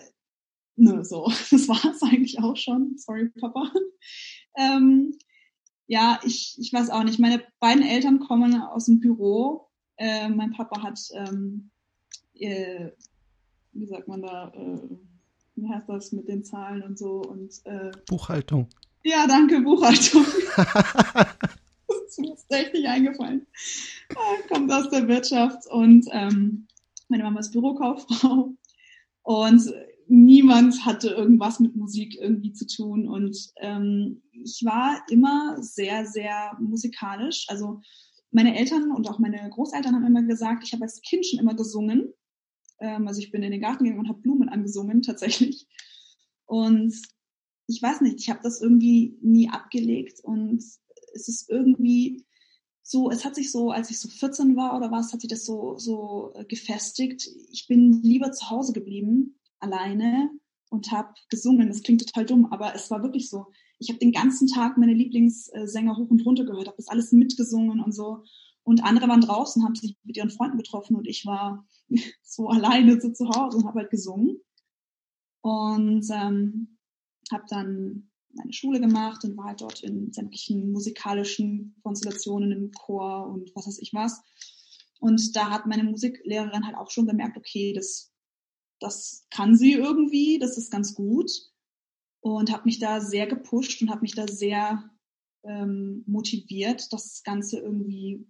ne, so, das war es eigentlich auch schon. Sorry, Papa. Ähm, ja, ich, ich weiß auch nicht. Meine beiden Eltern kommen aus dem Büro. Äh, mein Papa hat, ähm, äh, wie sagt man da, äh, wie heißt das mit den Zahlen und so und äh, Buchhaltung. Ja, danke, Buchhaltung. ist mir jetzt echt nicht eingefallen. Ah, kommt aus der Wirtschaft und ähm, meine Mama ist Bürokauffrau und niemand hatte irgendwas mit Musik irgendwie zu tun und ähm, ich war immer sehr, sehr musikalisch. Also meine Eltern und auch meine Großeltern haben immer gesagt, ich habe als Kind schon immer gesungen. Ähm, also ich bin in den Garten gegangen und habe Blumen angesungen tatsächlich. Und ich weiß nicht, ich habe das irgendwie nie abgelegt und es ist irgendwie so, es hat sich so, als ich so 14 war oder was, hat sich das so, so äh, gefestigt. Ich bin lieber zu Hause geblieben, alleine und habe gesungen. Das klingt total dumm, aber es war wirklich so. Ich habe den ganzen Tag meine Lieblingssänger hoch und runter gehört, habe das alles mitgesungen und so. Und andere waren draußen, haben sich mit ihren Freunden getroffen und ich war so alleine so zu Hause und habe halt gesungen. Und ähm, habe dann meine Schule gemacht und war halt dort in sämtlichen musikalischen Konstellationen im Chor und was weiß ich was. Und da hat meine Musiklehrerin halt auch schon gemerkt, okay, das, das kann sie irgendwie, das ist ganz gut. Und habe mich da sehr gepusht und habe mich da sehr ähm, motiviert, das Ganze irgendwie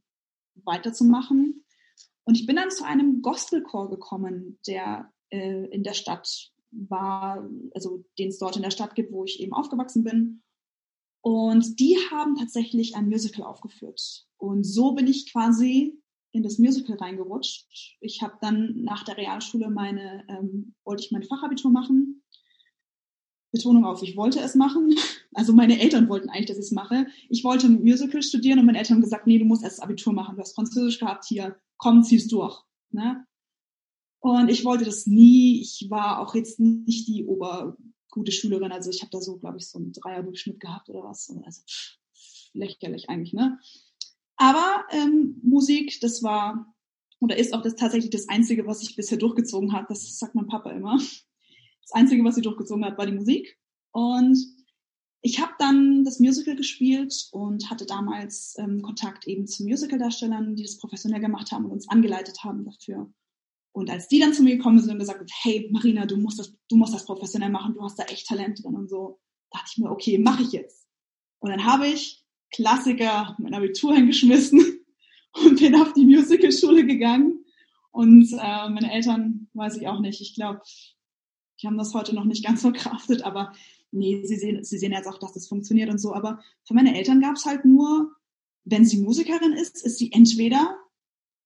weiterzumachen. Und ich bin dann zu einem Gospelchor gekommen, der äh, in der Stadt war, also den es dort in der Stadt gibt, wo ich eben aufgewachsen bin. Und die haben tatsächlich ein Musical aufgeführt. Und so bin ich quasi in das Musical reingerutscht. Ich habe dann nach der Realschule meine, ähm, wollte ich mein Fachabitur machen. Betonung auf, ich wollte es machen. Also meine Eltern wollten eigentlich, dass ich es mache. Ich wollte Musical studieren und meine Eltern haben gesagt, nee, du musst erst das Abitur machen. Du hast Französisch gehabt, hier, komm, zieh's durch. Ne? Und ich wollte das nie. Ich war auch jetzt nicht die obergute Schülerin. Also ich habe da so, glaube ich, so einen Dreierdurchschnitt gehabt oder was. Also lächerlich eigentlich, ne? Aber ähm, Musik, das war oder ist auch das tatsächlich das Einzige, was ich bisher durchgezogen hat. Das sagt mein Papa immer. Das Einzige, was sie durchgezogen hat, war die Musik. Und ich habe dann das Musical gespielt und hatte damals ähm, Kontakt eben zu Musicaldarstellern, die das professionell gemacht haben und uns angeleitet haben dafür. Und als die dann zu mir gekommen sind und gesagt haben, hey Marina, du musst das, du musst das professionell machen, du hast da echt Talent drin und so, dachte ich mir, okay, mache ich jetzt. Und dann habe ich Klassiker mein Abitur hingeschmissen und bin auf die Musicalschule gegangen. Und äh, meine Eltern, weiß ich auch nicht, ich glaube, die haben das heute noch nicht ganz verkraftet, aber nee, sie sehen, sie sehen jetzt auch, dass das funktioniert und so. Aber für meine Eltern gab es halt nur, wenn sie Musikerin ist, ist sie entweder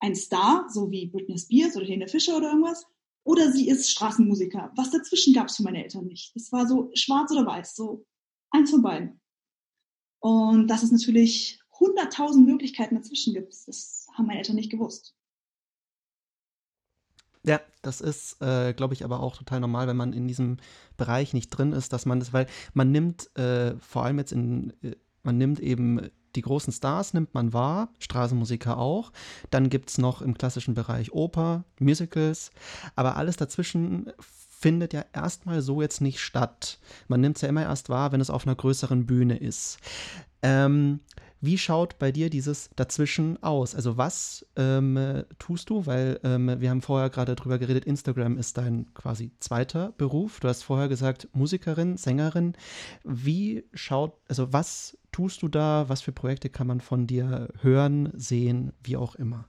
ein Star, so wie Britney Spears oder Helene Fischer oder irgendwas, oder sie ist Straßenmusiker. Was dazwischen gab es für meine Eltern nicht. Es war so schwarz oder weiß, so eins von beiden. Und dass es natürlich hunderttausend Möglichkeiten dazwischen gibt, das haben meine Eltern nicht gewusst. Ja, das ist, äh, glaube ich, aber auch total normal, wenn man in diesem Bereich nicht drin ist, dass man das, weil man nimmt äh, vor allem jetzt in, äh, man nimmt eben die großen Stars nimmt man wahr, Straßenmusiker auch. Dann gibt es noch im klassischen Bereich Oper, Musicals, aber alles dazwischen findet ja erstmal so jetzt nicht statt. Man nimmt es ja immer erst wahr, wenn es auf einer größeren Bühne ist. Ähm, wie schaut bei dir dieses Dazwischen aus? Also was ähm, tust du? Weil ähm, wir haben vorher gerade drüber geredet, Instagram ist dein quasi zweiter Beruf. Du hast vorher gesagt, Musikerin, Sängerin. Wie schaut, also was tust du da? Was für Projekte kann man von dir hören, sehen, wie auch immer?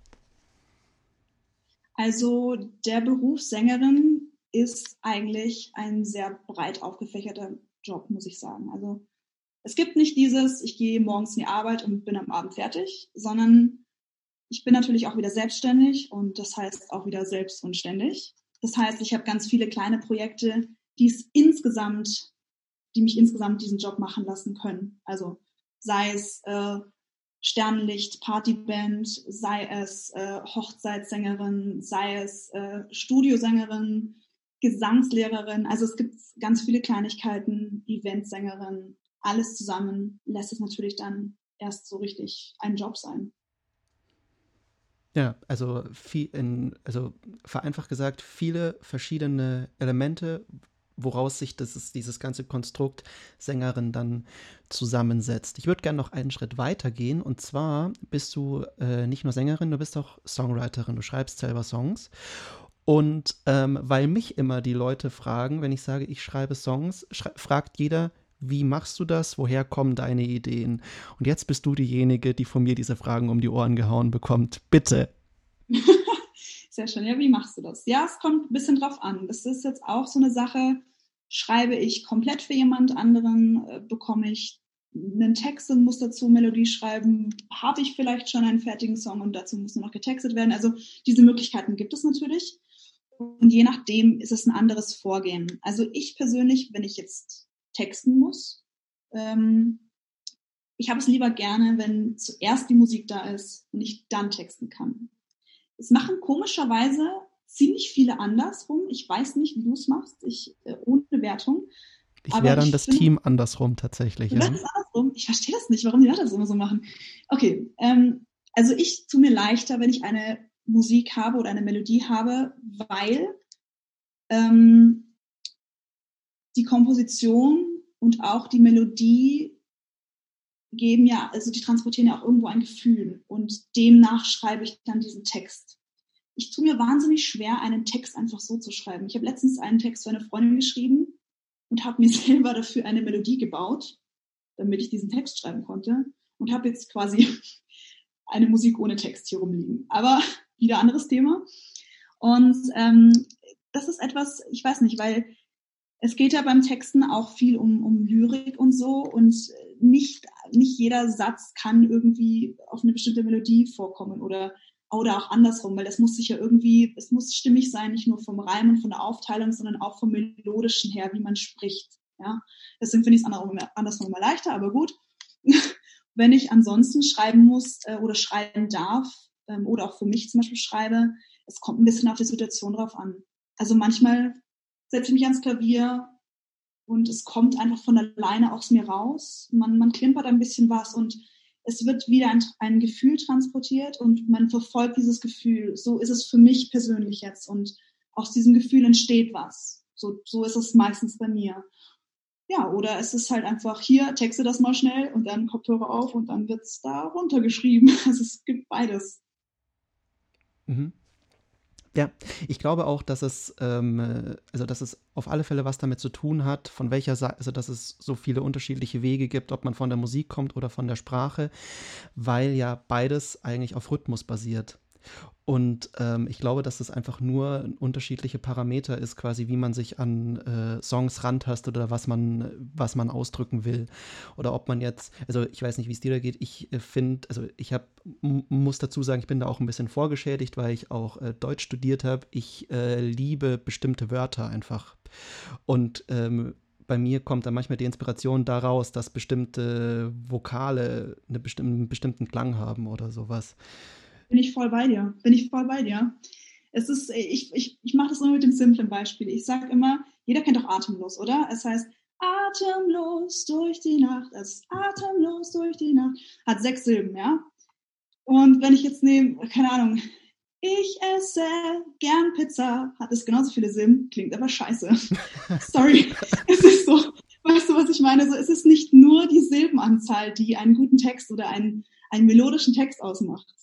Also der Beruf Sängerin ist eigentlich ein sehr breit aufgefächerter Job, muss ich sagen. Also es gibt nicht dieses, ich gehe morgens in die Arbeit und bin am Abend fertig, sondern ich bin natürlich auch wieder selbstständig und das heißt auch wieder selbst und ständig. Das heißt, ich habe ganz viele kleine Projekte, die es insgesamt, die mich insgesamt diesen Job machen lassen können. Also sei es äh, Sternlicht, Partyband, sei es äh, Hochzeitssängerin, sei es äh, Studiosängerin, Gesangslehrerin. Also es gibt ganz viele Kleinigkeiten, Eventsängerin, alles zusammen lässt es natürlich dann erst so richtig ein Job sein. Ja, also, viel in, also vereinfacht gesagt, viele verschiedene Elemente, woraus sich das, dieses ganze Konstrukt Sängerin dann zusammensetzt. Ich würde gerne noch einen Schritt weiter gehen und zwar bist du äh, nicht nur Sängerin, du bist auch Songwriterin, du schreibst selber Songs. Und ähm, weil mich immer die Leute fragen, wenn ich sage, ich schreibe Songs, schrei fragt jeder, wie machst du das? Woher kommen deine Ideen? Und jetzt bist du diejenige, die von mir diese Fragen um die Ohren gehauen bekommt. Bitte. Sehr schön. Ja, wie machst du das? Ja, es kommt ein bisschen drauf an. Das ist jetzt auch so eine Sache. Schreibe ich komplett für jemand anderen? Äh, bekomme ich einen Text und muss dazu Melodie schreiben? Habe ich vielleicht schon einen fertigen Song und dazu muss nur noch getextet werden? Also diese Möglichkeiten gibt es natürlich. Und je nachdem ist es ein anderes Vorgehen. Also ich persönlich, wenn ich jetzt texten muss. Ähm, ich habe es lieber gerne, wenn zuerst die Musik da ist und ich dann texten kann. Es machen komischerweise ziemlich viele andersrum. Ich weiß nicht, wie du es machst, ich, äh, ohne Bewertung. Ich wäre dann ich das finde, Team andersrum tatsächlich. Ja. andersrum? Ich verstehe das nicht, warum die Leute das immer so machen. Okay, ähm, also ich tue mir leichter, wenn ich eine Musik habe oder eine Melodie habe, weil ähm, die Komposition und auch die Melodie geben ja, also die transportieren ja auch irgendwo ein Gefühl und demnach schreibe ich dann diesen Text. Ich tue mir wahnsinnig schwer, einen Text einfach so zu schreiben. Ich habe letztens einen Text für eine Freundin geschrieben und habe mir selber dafür eine Melodie gebaut, damit ich diesen Text schreiben konnte und habe jetzt quasi eine Musik ohne Text hier rumliegen. Aber wieder anderes Thema. Und ähm, das ist etwas, ich weiß nicht, weil es geht ja beim Texten auch viel um, um Lyrik und so und nicht, nicht jeder Satz kann irgendwie auf eine bestimmte Melodie vorkommen oder, oder auch andersrum, weil das muss sich ja irgendwie, es muss stimmig sein, nicht nur vom Reim und von der Aufteilung, sondern auch vom Melodischen her, wie man spricht. Ja, deswegen finde ich es andersrum immer leichter, aber gut. Wenn ich ansonsten schreiben muss äh, oder schreiben darf ähm, oder auch für mich zum Beispiel schreibe, es kommt ein bisschen auf die Situation drauf an. Also manchmal setze mich ans Klavier und es kommt einfach von alleine aus mir raus. Man, man klimpert ein bisschen was und es wird wieder ein, ein Gefühl transportiert und man verfolgt dieses Gefühl. So ist es für mich persönlich jetzt und aus diesem Gefühl entsteht was. So, so ist es meistens bei mir. ja, oder es ist halt einfach hier, texte das mal schnell und dann Kopfhörer auf und dann wird es da runtergeschrieben. Also es gibt beides. Mhm. Ja, ich glaube auch, dass es, ähm, also dass es auf alle Fälle was damit zu tun hat, von welcher Seite, also dass es so viele unterschiedliche Wege gibt, ob man von der Musik kommt oder von der Sprache, weil ja beides eigentlich auf Rhythmus basiert. Und ähm, ich glaube, dass das einfach nur unterschiedliche Parameter ist, quasi wie man sich an äh, Songs rantastet oder was man, was man ausdrücken will. Oder ob man jetzt, also ich weiß nicht, wie es dir da geht, ich äh, finde, also ich habe, muss dazu sagen, ich bin da auch ein bisschen vorgeschädigt, weil ich auch äh, Deutsch studiert habe. Ich äh, liebe bestimmte Wörter einfach. Und ähm, bei mir kommt dann manchmal die Inspiration daraus, dass bestimmte Vokale eine bestimm einen bestimmten Klang haben oder sowas bin ich voll bei dir. Bin ich voll bei dir. Es ist, ich, ich, ich mache das nur mit dem simplen Beispiel. Ich sage immer, jeder kennt doch atemlos, oder? Es heißt, atemlos durch die Nacht. Es ist atemlos durch die Nacht. Hat sechs Silben, ja? Und wenn ich jetzt nehme, keine Ahnung, ich esse gern Pizza, hat es genauso viele Silben, klingt aber scheiße. Sorry. es ist so, weißt du, was ich meine? So, es ist nicht nur die Silbenanzahl, die einen guten Text oder einen, einen melodischen Text ausmacht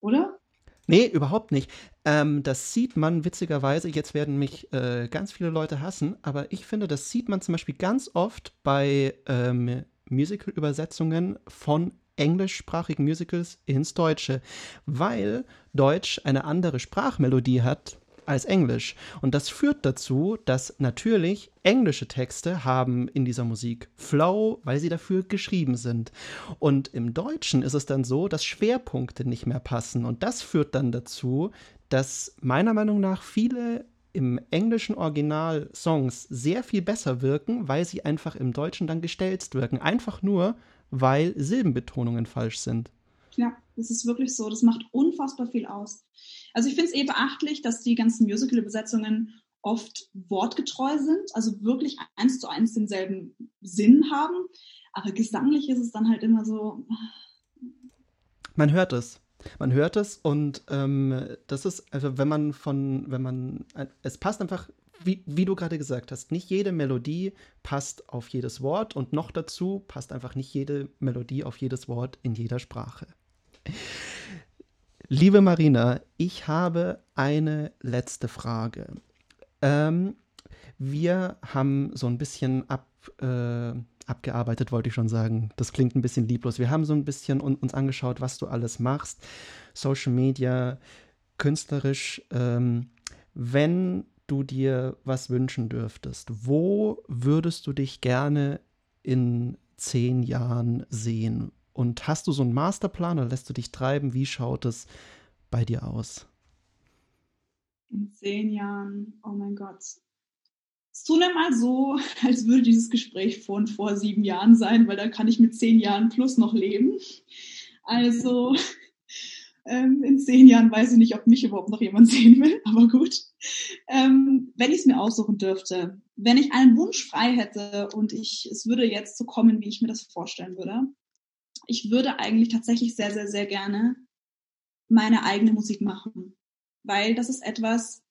oder? Nee, überhaupt nicht. Ähm, das sieht man witzigerweise, jetzt werden mich äh, ganz viele Leute hassen, aber ich finde, das sieht man zum Beispiel ganz oft bei ähm, Musical-Übersetzungen von englischsprachigen Musicals ins Deutsche, weil Deutsch eine andere Sprachmelodie hat als Englisch. Und das führt dazu, dass natürlich englische Texte haben in dieser Musik Flow, weil sie dafür geschrieben sind. Und im Deutschen ist es dann so, dass Schwerpunkte nicht mehr passen. Und das führt dann dazu, dass meiner Meinung nach viele im englischen Original Songs sehr viel besser wirken, weil sie einfach im Deutschen dann gestelzt wirken. Einfach nur, weil Silbenbetonungen falsch sind. Ja, das ist wirklich so. Das macht unfassbar viel aus. Also ich finde es eh beachtlich, dass die ganzen Musical-Übersetzungen oft wortgetreu sind, also wirklich eins zu eins denselben Sinn haben. Aber gesanglich ist es dann halt immer so. Man hört es. Man hört es und ähm, das ist, also wenn man von, wenn man, es passt einfach, wie, wie du gerade gesagt hast, nicht jede Melodie passt auf jedes Wort und noch dazu passt einfach nicht jede Melodie auf jedes Wort in jeder Sprache. Liebe Marina, ich habe eine letzte Frage. Ähm, wir haben so ein bisschen ab, äh, abgearbeitet, wollte ich schon sagen. Das klingt ein bisschen lieblos. Wir haben so ein bisschen un uns angeschaut, was du alles machst. Social Media, künstlerisch. Ähm, wenn du dir was wünschen dürftest, wo würdest du dich gerne in zehn Jahren sehen? Und hast du so einen Masterplan oder lässt du dich treiben? Wie schaut es bei dir aus? In zehn Jahren, oh mein Gott. Es tut mir mal so, als würde dieses Gespräch von vor sieben Jahren sein, weil dann kann ich mit zehn Jahren plus noch leben. Also ähm, in zehn Jahren weiß ich nicht, ob mich überhaupt noch jemand sehen will, aber gut. Ähm, wenn ich es mir aussuchen dürfte, wenn ich einen Wunsch frei hätte und ich, es würde jetzt so kommen, wie ich mir das vorstellen würde, ich würde eigentlich tatsächlich sehr, sehr, sehr gerne meine eigene Musik machen. Weil das ist etwas,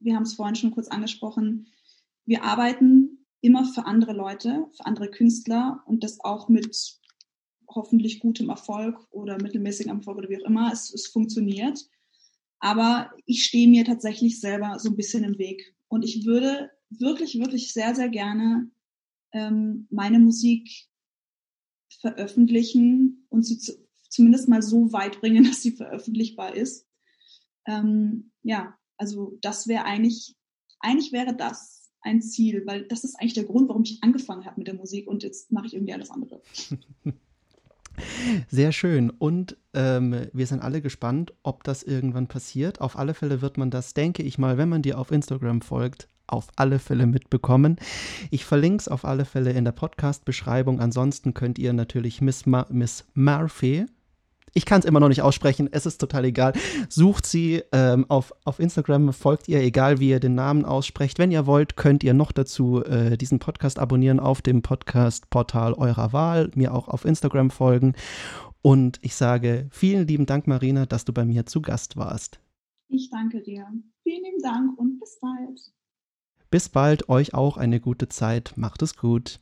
wir haben es vorhin schon kurz angesprochen, wir arbeiten immer für andere Leute, für andere Künstler und das auch mit hoffentlich gutem Erfolg oder mittelmäßigem Erfolg oder wie auch immer. Es, es funktioniert. Aber ich stehe mir tatsächlich selber so ein bisschen im Weg. Und ich würde wirklich, wirklich sehr, sehr gerne ähm, meine Musik veröffentlichen und sie zu, zumindest mal so weit bringen, dass sie veröffentlichbar ist. Ähm, ja, also das wäre eigentlich, eigentlich wäre das ein Ziel, weil das ist eigentlich der Grund, warum ich angefangen habe mit der Musik und jetzt mache ich irgendwie alles andere. Sehr schön. Und ähm, wir sind alle gespannt, ob das irgendwann passiert. Auf alle Fälle wird man das, denke ich mal, wenn man dir auf Instagram folgt, auf alle Fälle mitbekommen. Ich verlinke es auf alle Fälle in der Podcast-Beschreibung. Ansonsten könnt ihr natürlich Miss, Ma Miss Murphy, ich kann es immer noch nicht aussprechen, es ist total egal. Sucht sie ähm, auf, auf Instagram, folgt ihr, egal wie ihr den Namen aussprecht. Wenn ihr wollt, könnt ihr noch dazu äh, diesen Podcast abonnieren auf dem Podcast-Portal eurer Wahl, mir auch auf Instagram folgen. Und ich sage vielen lieben Dank, Marina, dass du bei mir zu Gast warst. Ich danke dir. Vielen lieben Dank und bis bald. Bis bald, euch auch eine gute Zeit. Macht es gut.